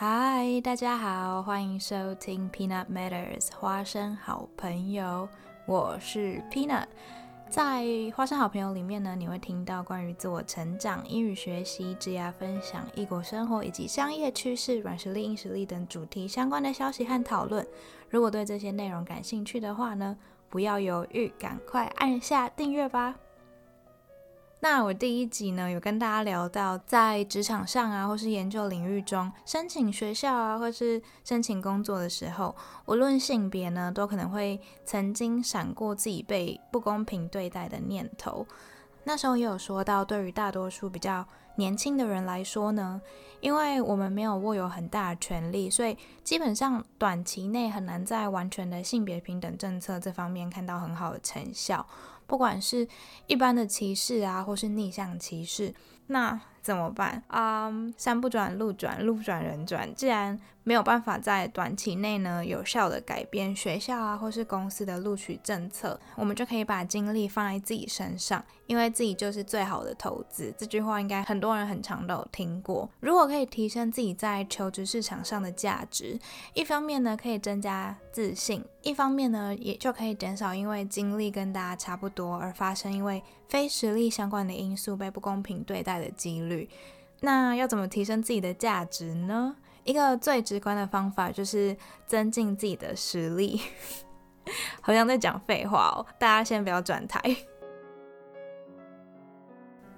嗨，大家好，欢迎收听 Peanut Matters 花生好朋友，我是 Peanut。在花生好朋友里面呢，你会听到关于自我成长、英语学习、职业分享、异国生活以及商业趋势、软实力、硬实力等主题相关的消息和讨论。如果对这些内容感兴趣的话呢，不要犹豫，赶快按下订阅吧。那我第一集呢，有跟大家聊到，在职场上啊，或是研究领域中，申请学校啊，或是申请工作的时候，无论性别呢，都可能会曾经闪过自己被不公平对待的念头。那时候也有说到，对于大多数比较年轻的人来说呢，因为我们没有握有很大的权利，所以基本上短期内很难在完全的性别平等政策这方面看到很好的成效。不管是一般的歧视啊，或是逆向歧视，那怎么办啊？山不转路转，路不转人转。既然没有办法在短期内呢有效的改变学校啊或是公司的录取政策，我们就可以把精力放在自己身上，因为自己就是最好的投资。这句话应该很多人很常都有听过。如果可以提升自己在求职市场上的价值，一方面呢可以增加自信，一方面呢也就可以减少因为经历跟大家差不多而发生因为非实力相关的因素被不公平对待的几率。那要怎么提升自己的价值呢？一个最直观的方法就是增进自己的实力，好像在讲废话哦。大家先不要转台。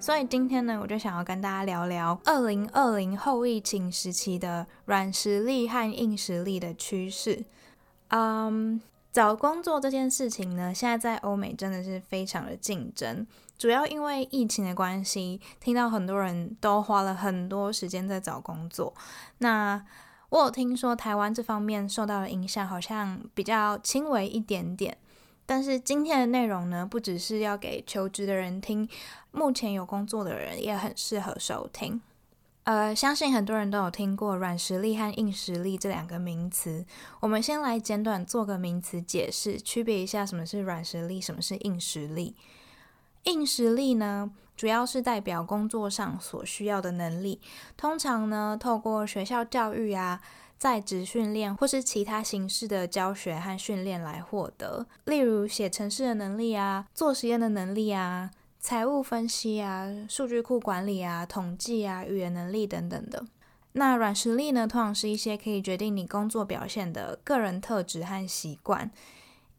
所以今天呢，我就想要跟大家聊聊二零二零后疫情时期的软实力和硬实力的趋势。嗯，找工作这件事情呢，现在在欧美真的是非常的竞争。主要因为疫情的关系，听到很多人都花了很多时间在找工作。那我有听说台湾这方面受到的影响好像比较轻微一点点。但是今天的内容呢，不只是要给求职的人听，目前有工作的人也很适合收听。呃，相信很多人都有听过软实力和硬实力这两个名词。我们先来简短做个名词解释，区别一下什么是软实力，什么是硬实力。硬实力呢，主要是代表工作上所需要的能力，通常呢，透过学校教育啊、在职训练或是其他形式的教学和训练来获得。例如写程式的能力啊、做实验的能力啊、财务分析啊、数据库管理啊、统计啊、语言能力等等的。那软实力呢，通常是一些可以决定你工作表现的个人特质和习惯。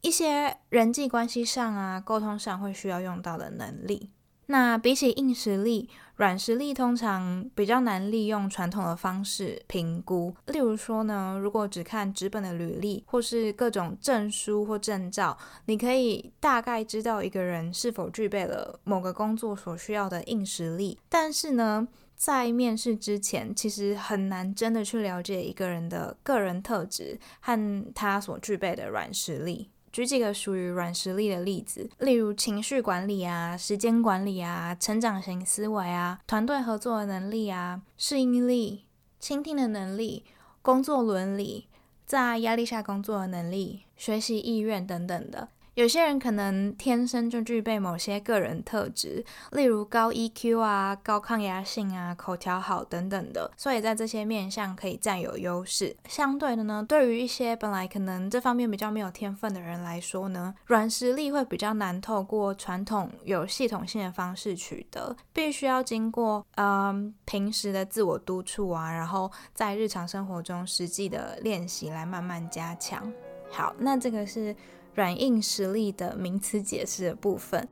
一些人际关系上啊，沟通上会需要用到的能力。那比起硬实力，软实力通常比较难利用传统的方式评估。例如说呢，如果只看纸本的履历或是各种证书或证照，你可以大概知道一个人是否具备了某个工作所需要的硬实力。但是呢，在面试之前，其实很难真的去了解一个人的个人特质和他所具备的软实力。举几个属于软实力的例子，例如情绪管理啊、时间管理啊、成长型思维啊、团队合作的能力啊、适应力、倾听的能力、工作伦理、在压力下工作的能力、学习意愿等等的。有些人可能天生就具备某些个人特质，例如高 EQ 啊、高抗压性啊、口条好等等的，所以在这些面向可以占有优势。相对的呢，对于一些本来可能这方面比较没有天分的人来说呢，软实力会比较难透过传统有系统性的方式取得，必须要经过嗯平时的自我督促啊，然后在日常生活中实际的练习来慢慢加强。好，那这个是。软硬实力的名词解释的部分，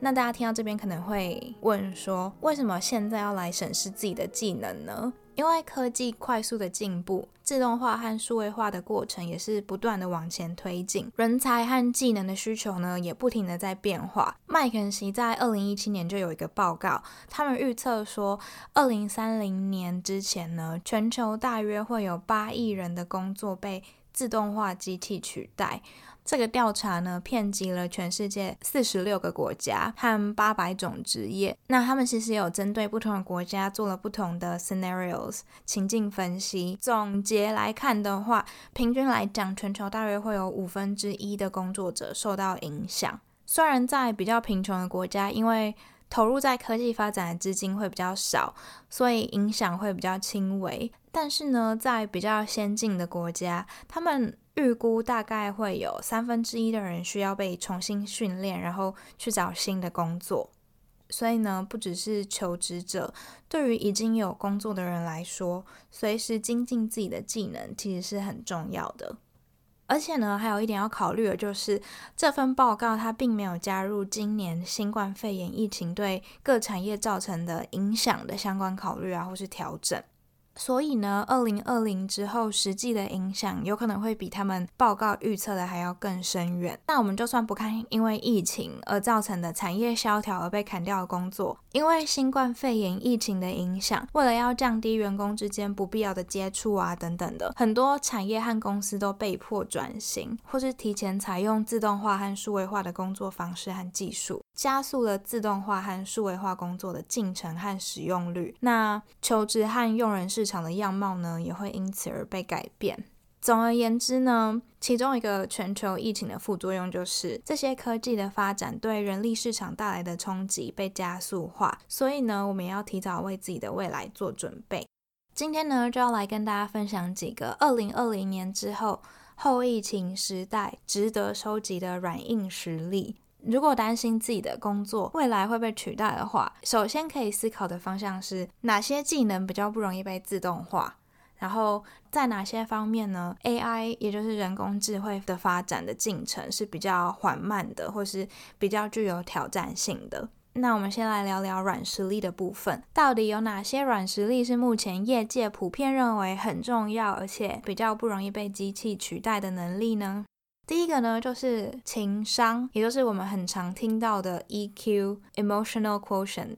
那大家听到这边可能会问说，为什么现在要来审视自己的技能呢？因为科技快速的进步，自动化和数位化的过程也是不断的往前推进，人才和技能的需求呢也不停的在变化。麦肯锡在二零一七年就有一个报告，他们预测说，二零三零年之前呢，全球大约会有八亿人的工作被自动化机器取代。这个调查呢，遍及了全世界四十六个国家和八百种职业。那他们其实有针对不同的国家做了不同的 scenarios 情境分析。总结来看的话，平均来讲，全球大约会有五分之一的工作者受到影响。虽然在比较贫穷的国家，因为投入在科技发展的资金会比较少，所以影响会比较轻微。但是呢，在比较先进的国家，他们预估大概会有三分之一的人需要被重新训练，然后去找新的工作。所以呢，不只是求职者，对于已经有工作的人来说，随时精进自己的技能其实是很重要的。而且呢，还有一点要考虑的就是，这份报告它并没有加入今年新冠肺炎疫情对各产业造成的影响的相关考虑啊，或是调整。所以呢，二零二零之后实际的影响有可能会比他们报告预测的还要更深远。那我们就算不看因为疫情而造成的产业萧条而被砍掉的工作，因为新冠肺炎疫情的影响，为了要降低员工之间不必要的接触啊等等的，很多产业和公司都被迫转型，或是提前采用自动化和数位化的工作方式和技术。加速了自动化和数位化工作的进程和使用率，那求职和用人市场的样貌呢，也会因此而被改变。总而言之呢，其中一个全球疫情的副作用就是这些科技的发展对人力市场带来的冲击被加速化，所以呢，我们也要提早为自己的未来做准备。今天呢，就要来跟大家分享几个二零二零年之后后疫情时代值得收集的软硬实力。如果担心自己的工作未来会被取代的话，首先可以思考的方向是哪些技能比较不容易被自动化，然后在哪些方面呢？AI 也就是人工智慧的发展的进程是比较缓慢的，或是比较具有挑战性的。那我们先来聊聊软实力的部分，到底有哪些软实力是目前业界普遍认为很重要，而且比较不容易被机器取代的能力呢？第一个呢，就是情商，也就是我们很常听到的 EQ（Emotional Quotient），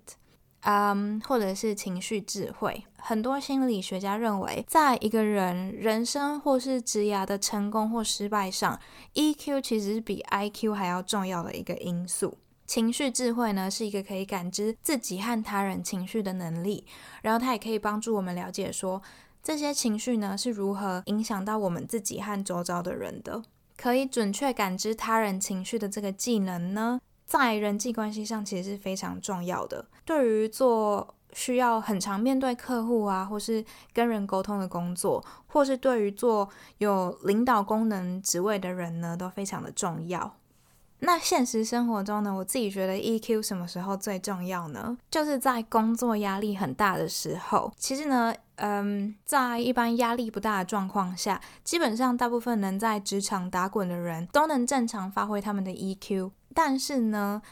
嗯，或者是情绪智慧。很多心理学家认为，在一个人人生或是职涯的成功或失败上，EQ 其实是比 IQ 还要重要的一个因素。情绪智慧呢，是一个可以感知自己和他人情绪的能力，然后它也可以帮助我们了解说，这些情绪呢是如何影响到我们自己和周遭的人的。可以准确感知他人情绪的这个技能呢，在人际关系上其实是非常重要的。对于做需要很常面对客户啊，或是跟人沟通的工作，或是对于做有领导功能职位的人呢，都非常的重要。那现实生活中呢，我自己觉得 EQ 什么时候最重要呢？就是在工作压力很大的时候。其实呢，嗯，在一般压力不大的状况下，基本上大部分能在职场打滚的人都能正常发挥他们的 EQ。但是呢，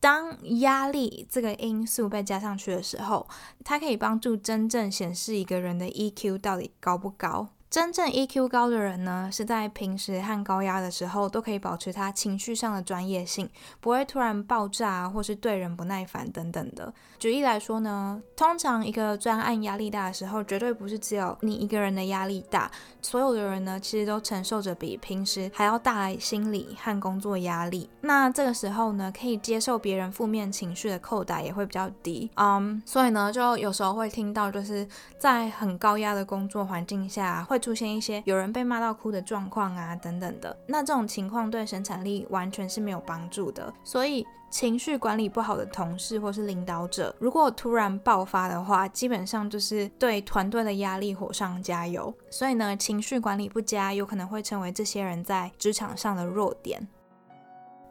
当压力这个因素被加上去的时候，它可以帮助真正显示一个人的 EQ 到底高不高。真正 EQ 高的人呢，是在平时和高压的时候都可以保持他情绪上的专业性，不会突然爆炸或是对人不耐烦等等的。举例来说呢，通常一个专案压力大的时候，绝对不是只有你一个人的压力大，所有的人呢，其实都承受着比平时还要大心理和工作压力。那这个时候呢，可以接受别人负面情绪的扣打也会比较低。嗯，所以呢，就有时候会听到，就是在很高压的工作环境下会。出现一些有人被骂到哭的状况啊，等等的，那这种情况对生产力完全是没有帮助的。所以情绪管理不好的同事或是领导者，如果突然爆发的话，基本上就是对团队的压力火上加油。所以呢，情绪管理不佳，有可能会成为这些人在职场上的弱点。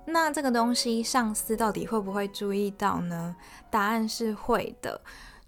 那这个东西，上司到底会不会注意到呢？答案是会的。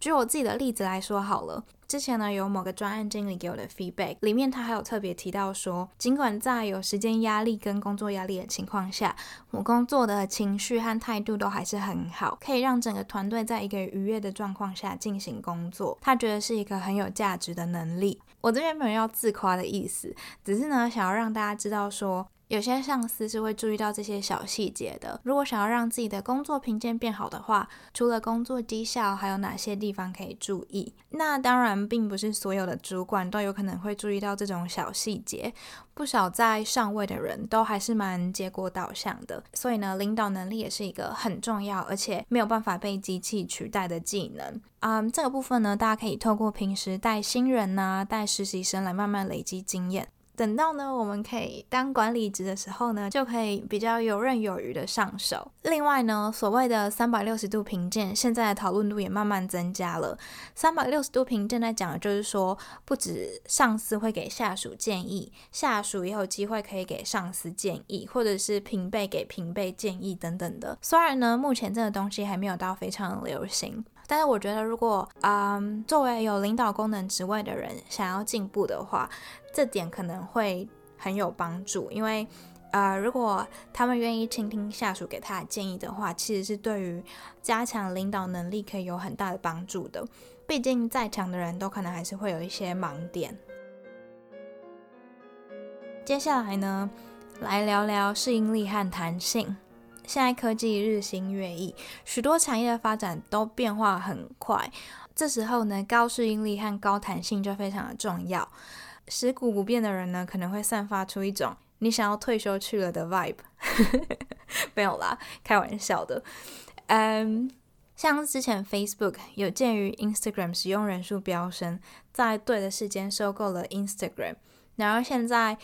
举我自己的例子来说好了。之前呢，有某个专案经理给我的 feedback，里面他还有特别提到说，尽管在有时间压力跟工作压力的情况下，我工作的情绪和态度都还是很好，可以让整个团队在一个愉悦的状况下进行工作。他觉得是一个很有价值的能力。我这边没有要自夸的意思，只是呢，想要让大家知道说。有些上司是会注意到这些小细节的。如果想要让自己的工作评鉴变好的话，除了工作绩效，还有哪些地方可以注意？那当然，并不是所有的主管都有可能会注意到这种小细节。不少在上位的人都还是蛮结果导向的，所以呢，领导能力也是一个很重要，而且没有办法被机器取代的技能。嗯，这个部分呢，大家可以透过平时带新人呐、带实习生来慢慢累积经验。等到呢，我们可以当管理职的时候呢，就可以比较游刃有余的上手。另外呢，所谓的三百六十度评鉴，现在的讨论度也慢慢增加了。三百六十度评鉴在讲的就是说，不止上司会给下属建议，下属也有机会可以给上司建议，或者是平辈给平辈建议等等的。虽然呢，目前这个东西还没有到非常流行。但是我觉得，如果嗯，作为有领导功能职位的人想要进步的话，这点可能会很有帮助。因为呃，如果他们愿意倾听下属给他的建议的话，其实是对于加强领导能力可以有很大的帮助的。毕竟再强的人都可能还是会有一些盲点。接下来呢，来聊聊适应力和弹性。现在科技日新月异，许多产业的发展都变化很快。这时候呢，高适应力和高弹性就非常的重要。食古不变的人呢，可能会散发出一种你想要退休去了的 vibe。没有啦，开玩笑的。嗯，像之前 Facebook 有鉴于 Instagram 使用人数飙升，在对的时间收购了 Instagram，然后现在。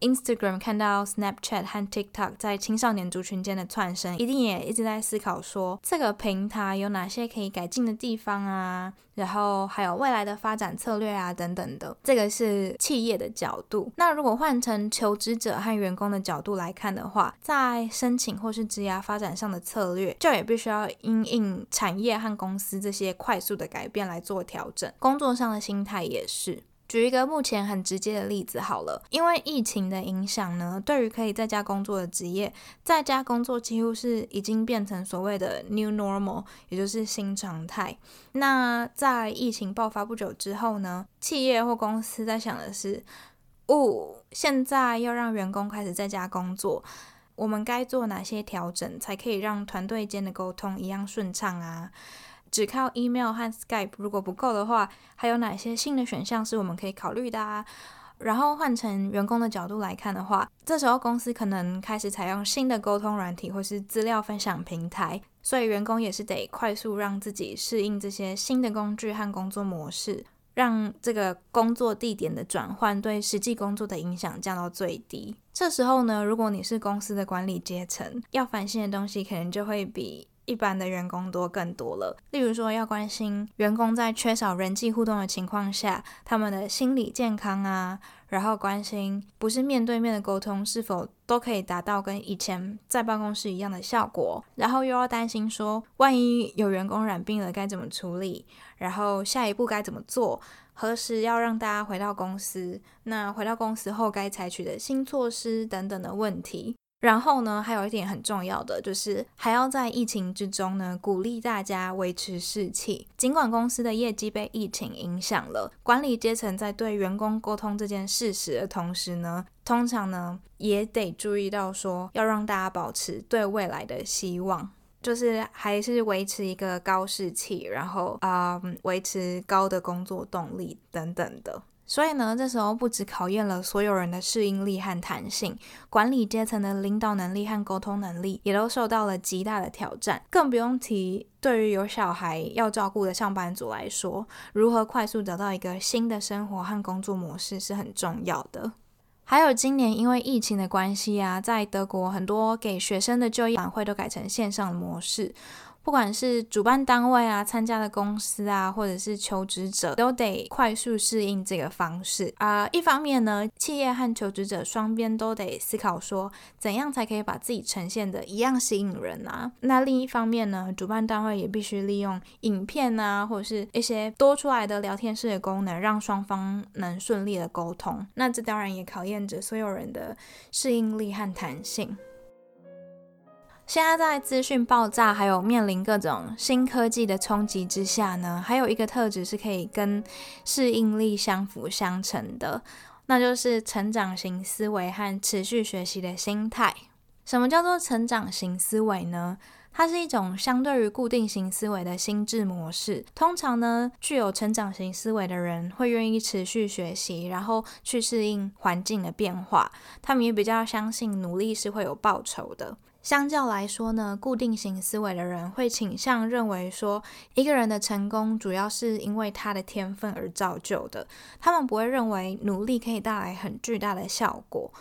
Instagram 看到 Snapchat 和 TikTok 在青少年族群间的窜升，一定也一直在思考说这个平台有哪些可以改进的地方啊，然后还有未来的发展策略啊等等的。这个是企业的角度。那如果换成求职者和员工的角度来看的话，在申请或是职涯发展上的策略，就也必须要因应产业和公司这些快速的改变来做调整。工作上的心态也是。举一个目前很直接的例子好了，因为疫情的影响呢，对于可以在家工作的职业，在家工作几乎是已经变成所谓的 new normal，也就是新常态。那在疫情爆发不久之后呢，企业或公司在想的是，哦，现在要让员工开始在家工作，我们该做哪些调整，才可以让团队间的沟通一样顺畅啊？只靠 email 和 Skype 如果不够的话，还有哪些新的选项是我们可以考虑的啊？然后换成员工的角度来看的话，这时候公司可能开始采用新的沟通软体或是资料分享平台，所以员工也是得快速让自己适应这些新的工具和工作模式，让这个工作地点的转换对实际工作的影响降到最低。这时候呢，如果你是公司的管理阶层，要烦心的东西可能就会比。一般的员工多更多了，例如说要关心员工在缺少人际互动的情况下，他们的心理健康啊，然后关心不是面对面的沟通是否都可以达到跟以前在办公室一样的效果，然后又要担心说万一有员工染病了该怎么处理，然后下一步该怎么做，何时要让大家回到公司，那回到公司后该采取的新措施等等的问题。然后呢，还有一点很重要的，就是还要在疫情之中呢，鼓励大家维持士气。尽管公司的业绩被疫情影响了，管理阶层在对员工沟通这件事实的同时呢，通常呢也得注意到说，要让大家保持对未来的希望，就是还是维持一个高士气，然后啊，维持高的工作动力等等的。所以呢，这时候不止考验了所有人的适应力和弹性，管理阶层的领导能力和沟通能力也都受到了极大的挑战。更不用提对于有小孩要照顾的上班族来说，如何快速找到一个新的生活和工作模式是很重要的。还有今年因为疫情的关系啊，在德国很多给学生的就业晚会都改成线上模式。不管是主办单位啊、参加的公司啊，或者是求职者，都得快速适应这个方式啊。一方面呢，企业和求职者双边都得思考说，怎样才可以把自己呈现的一样吸引人啊。那另一方面呢，主办单位也必须利用影片啊，或者是一些多出来的聊天室的功能，让双方能顺利的沟通。那这当然也考验着所有人的适应力和弹性。现在在资讯爆炸，还有面临各种新科技的冲击之下呢，还有一个特质是可以跟适应力相辅相成的，那就是成长型思维和持续学习的心态。什么叫做成长型思维呢？它是一种相对于固定型思维的心智模式。通常呢，具有成长型思维的人会愿意持续学习，然后去适应环境的变化。他们也比较相信努力是会有报酬的。相较来说呢，固定型思维的人会倾向认为说，一个人的成功主要是因为他的天分而造就的。他们不会认为努力可以带来很巨大的效果。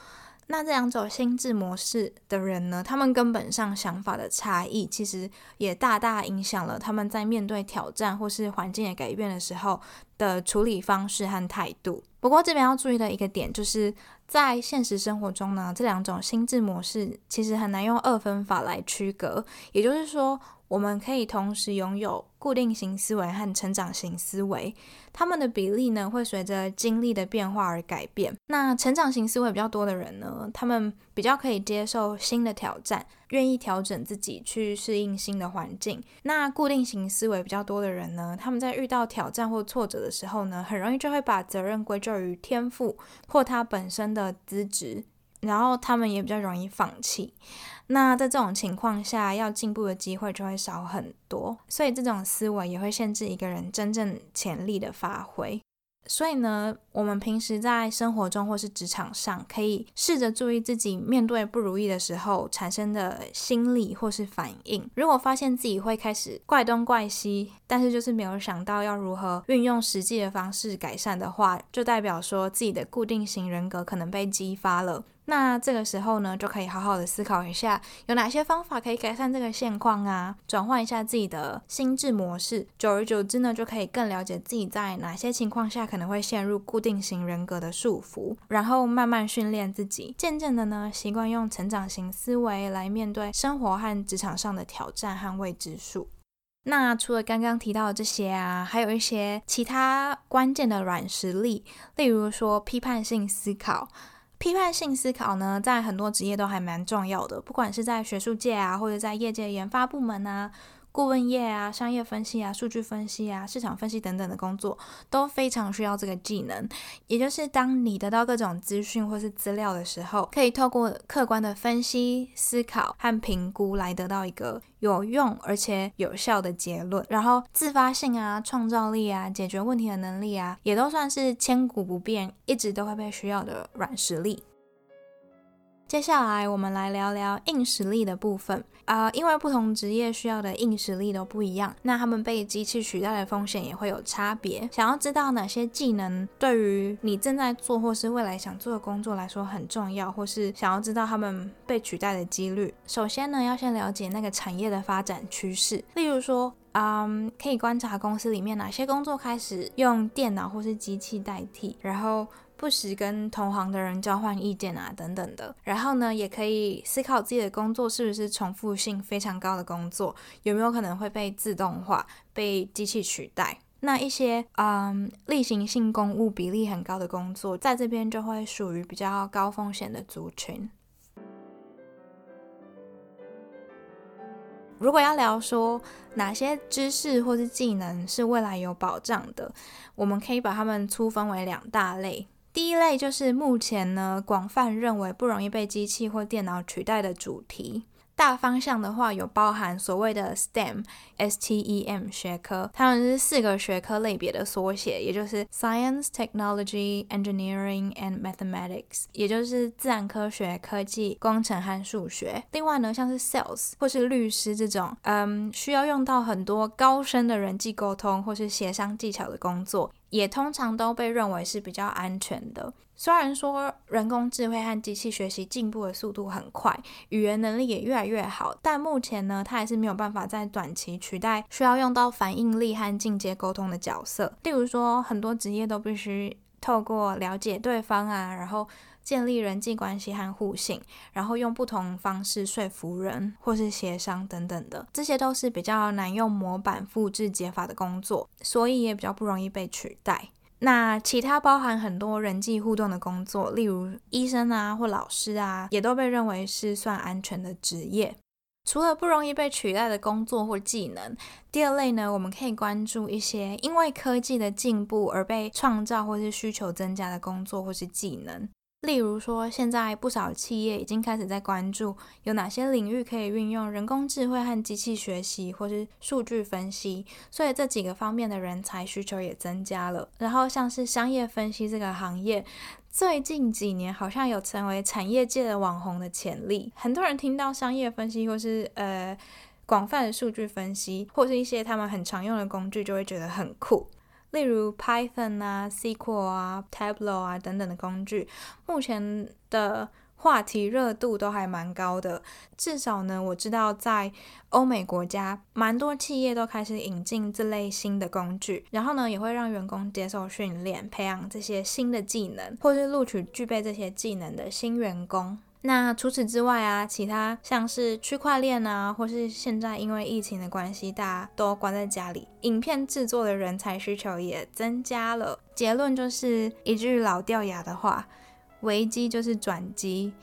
那这两种心智模式的人呢，他们根本上想法的差异，其实也大大影响了他们在面对挑战或是环境的改变的时候的处理方式和态度。不过这边要注意的一个点，就是在现实生活中呢，这两种心智模式其实很难用二分法来区隔。也就是说，我们可以同时拥有固定型思维和成长型思维。他们的比例呢，会随着经历的变化而改变。那成长型思维比较多的人呢，他们比较可以接受新的挑战，愿意调整自己去适应新的环境。那固定型思维比较多的人呢，他们在遇到挑战或挫折的时候呢，很容易就会把责任归咎于天赋或他本身的资质，然后他们也比较容易放弃。那在这种情况下，要进步的机会就会少很多，所以这种思维也会限制一个人真正潜力的发挥。所以呢，我们平时在生活中或是职场上，可以试着注意自己面对不如意的时候产生的心理或是反应。如果发现自己会开始怪东怪西，但是就是没有想到要如何运用实际的方式改善的话，就代表说自己的固定型人格可能被激发了。那这个时候呢，就可以好好的思考一下，有哪些方法可以改善这个现况啊？转换一下自己的心智模式，久而久之呢，就可以更了解自己在哪些情况下可能会陷入固定型人格的束缚，然后慢慢训练自己，渐渐的呢，习惯用成长型思维来面对生活和职场上的挑战和未知数。那除了刚刚提到的这些啊，还有一些其他关键的软实力，例如说批判性思考。批判性思考呢，在很多职业都还蛮重要的，不管是在学术界啊，或者在业界研发部门啊。顾问业啊，商业分析啊，数据分析啊，市场分析等等的工作都非常需要这个技能。也就是当你得到各种资讯或是资料的时候，可以透过客观的分析、思考和评估来得到一个有用而且有效的结论。然后自发性啊、创造力啊、解决问题的能力啊，也都算是千古不变、一直都会被需要的软实力。接下来我们来聊聊硬实力的部分啊，因为不同职业需要的硬实力都不一样，那他们被机器取代的风险也会有差别。想要知道哪些技能对于你正在做或是未来想做的工作来说很重要，或是想要知道他们被取代的几率，首先呢要先了解那个产业的发展趋势。例如说，嗯，可以观察公司里面哪些工作开始用电脑或是机器代替，然后。不时跟同行的人交换意见啊，等等的。然后呢，也可以思考自己的工作是不是重复性非常高的工作，有没有可能会被自动化、被机器取代。那一些嗯例行性公务比例很高的工作，在这边就会属于比较高风险的族群。如果要聊说哪些知识或是技能是未来有保障的，我们可以把它们粗分为两大类。第一类就是目前呢广泛认为不容易被机器或电脑取代的主题。大方向的话，有包含所谓的 STEM（S T E M） 学科，它们是四个学科类别的缩写，也就是 Science, Technology, Engineering and Mathematics，也就是自然科学、科技、工程和数学。另外呢，像是 Sales 或是律师这种，嗯，需要用到很多高深的人际沟通或是协商技巧的工作。也通常都被认为是比较安全的。虽然说人工智慧和机器学习进步的速度很快，语言能力也越来越好，但目前呢，它还是没有办法在短期取代需要用到反应力和进阶沟通的角色。例如说，很多职业都必须透过了解对方啊，然后。建立人际关系和互信，然后用不同方式说服人，或是协商等等的，这些都是比较难用模板复制解法的工作，所以也比较不容易被取代。那其他包含很多人际互动的工作，例如医生啊或老师啊，也都被认为是算安全的职业。除了不容易被取代的工作或技能，第二类呢，我们可以关注一些因为科技的进步而被创造或是需求增加的工作或是技能。例如说，现在不少企业已经开始在关注有哪些领域可以运用人工智慧和机器学习，或是数据分析，所以这几个方面的人才需求也增加了。然后像是商业分析这个行业，最近几年好像有成为产业界的网红的潜力。很多人听到商业分析或是呃广泛的数据分析，或是一些他们很常用的工具，就会觉得很酷。例如 Python 啊、SQL 啊、Tableau 啊等等的工具，目前的话题热度都还蛮高的。至少呢，我知道在欧美国家，蛮多企业都开始引进这类新的工具，然后呢，也会让员工接受训练，培养这些新的技能，或是录取具备这些技能的新员工。那除此之外啊，其他像是区块链啊，或是现在因为疫情的关系，大家都关在家里，影片制作的人才需求也增加了。结论就是一句老掉牙的话：危机就是转机。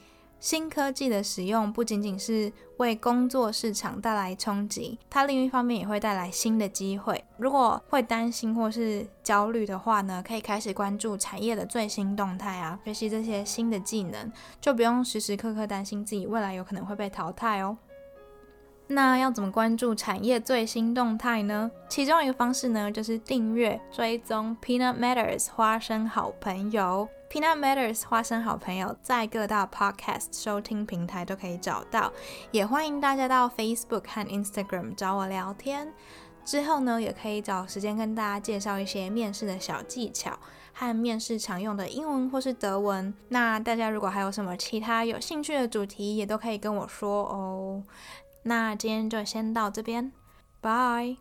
新科技的使用不仅仅是为工作市场带来冲击，它另一方面也会带来新的机会。如果会担心或是焦虑的话呢，可以开始关注产业的最新动态啊，学习这些新的技能，就不用时时刻刻担心自己未来有可能会被淘汰哦。那要怎么关注产业最新动态呢？其中一个方式呢，就是订阅追踪 Peanut Matters 花生好朋友。Peanut Matters 花生好朋友在各大 Podcast 收听平台都可以找到，也欢迎大家到 Facebook 和 Instagram 找我聊天。之后呢，也可以找时间跟大家介绍一些面试的小技巧和面试常用的英文或是德文。那大家如果还有什么其他有兴趣的主题，也都可以跟我说哦。那今天就先到这边，拜。